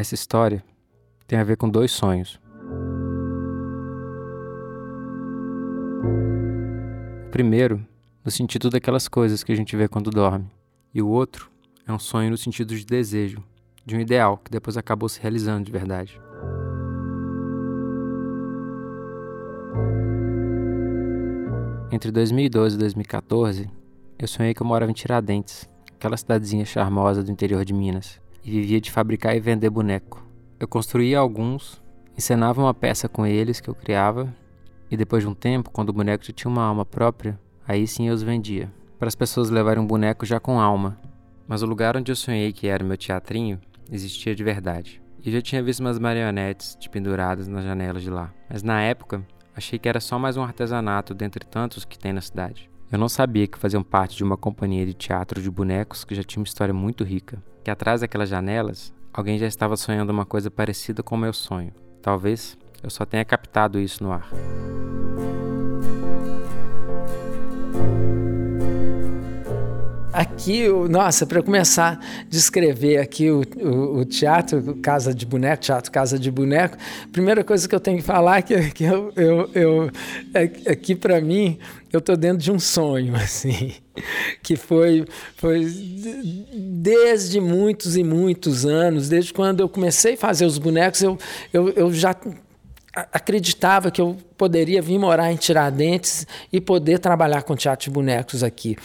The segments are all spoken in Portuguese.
Essa história tem a ver com dois sonhos. O primeiro, no sentido daquelas coisas que a gente vê quando dorme, e o outro é um sonho no sentido de desejo, de um ideal que depois acabou se realizando de verdade. Entre 2012 e 2014, eu sonhei que eu morava em Tiradentes, aquela cidadezinha charmosa do interior de Minas, e vivia de fabricar e vender boneco. Eu construía alguns, encenava uma peça com eles que eu criava, e depois de um tempo, quando o boneco já tinha uma alma própria, aí sim eu os vendia, para as pessoas levarem um boneco já com alma. Mas o lugar onde eu sonhei que era meu teatrinho existia de verdade. E já tinha visto umas marionetes de penduradas nas janelas de lá. Mas na época, Achei que era só mais um artesanato dentre tantos que tem na cidade. Eu não sabia que faziam parte de uma companhia de teatro de bonecos que já tinha uma história muito rica. Que atrás daquelas janelas, alguém já estava sonhando uma coisa parecida com o meu sonho. Talvez eu só tenha captado isso no ar. Aqui, nossa, para começar a descrever aqui o, o, o, teatro Casa de Boneco, Teatro Casa de Boneco, primeira coisa que eu tenho que falar é que, que eu, eu, eu é, aqui para mim, eu estou dentro de um sonho, assim, que foi, foi desde muitos e muitos anos, desde quando eu comecei a fazer os bonecos, eu, eu, eu já acreditava que eu poderia vir morar em Tiradentes e poder trabalhar com teatro de bonecos aqui.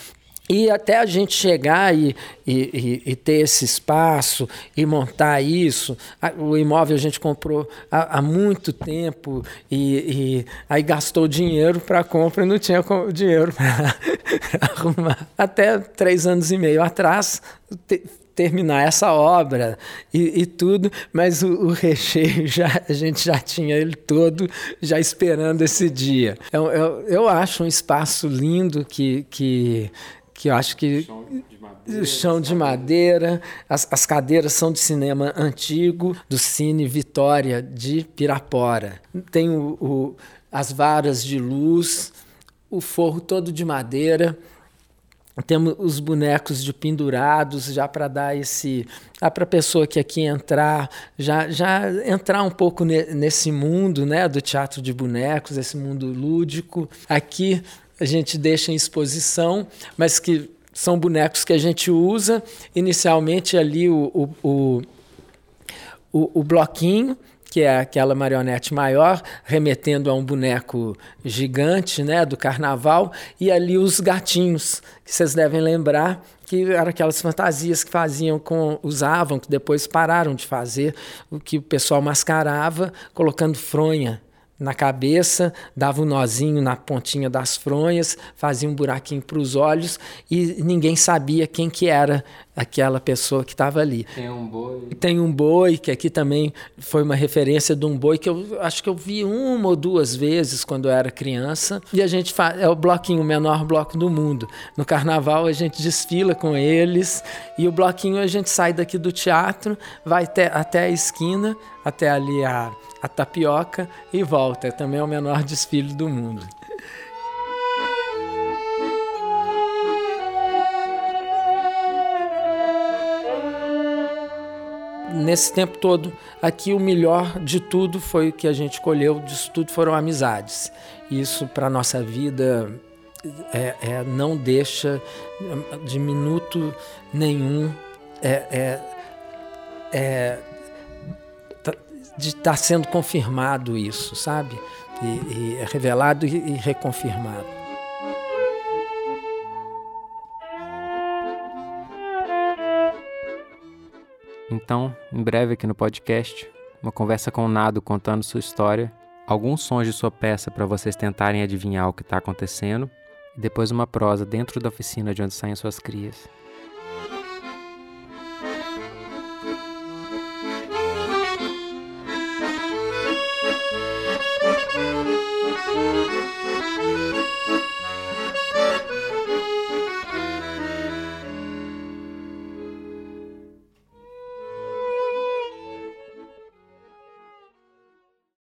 E até a gente chegar e, e, e, ter esse espaço e montar isso, o imóvel a gente comprou há, há muito tempo e, e, aí gastou dinheiro para compra e não tinha dinheiro para arrumar. Até três anos e meio atrás, te, terminar essa obra e, e tudo, mas o, o, recheio já, a gente já tinha ele todo já esperando esse dia. Eu, eu, eu acho um espaço lindo que, que que eu acho que chão de madeira, chão de madeira as, as, cadeiras são de cinema antigo do Cine Vitória de Pirapora. Tem o, o, as varas de luz, o forro todo de madeira. Temos os bonecos de pendurados já para dar esse ah, para a pessoa que aqui entrar já já entrar um pouco ne, nesse mundo né do teatro de bonecos esse mundo lúdico aqui a gente deixa em exposição, mas que são bonecos que a gente usa. Inicialmente ali o, o, o, o, bloquinho, que é aquela marionete maior, remetendo a um boneco gigante né, do carnaval, e ali os gatinhos, que vocês devem lembrar que eram aquelas fantasias que faziam com usavam que depois pararam de fazer o que o pessoal mascarava colocando fronha na cabeça, dava um nozinho na pontinha das fronhas, fazia um buraquinho para os olhos e ninguém sabia quem que era aquela pessoa que estava ali. Tem um boi. Tem um boi, que aqui também foi uma referência de um boi que eu acho que eu vi uma ou duas vezes quando eu era criança. E a gente faz, é o bloquinho, o menor bloco do mundo. No carnaval a gente desfila com eles e o bloquinho a gente sai daqui do teatro, vai até, até a esquina, até ali a a tapioca e volta. Também é o menor desfile do mundo. Nesse tempo todo, aqui o melhor de tudo foi o que a gente colheu, disso tudo foram amizades. Isso para a nossa vida é, é, não deixa de minuto nenhum é, é, é de estar tá sendo confirmado isso, sabe? E, e é revelado e, e reconfirmado. Então, em breve aqui no podcast, uma conversa com o Nado contando sua história, alguns sons de sua peça para vocês tentarem adivinhar o que está acontecendo, e depois uma prosa dentro da oficina de onde saem suas crias.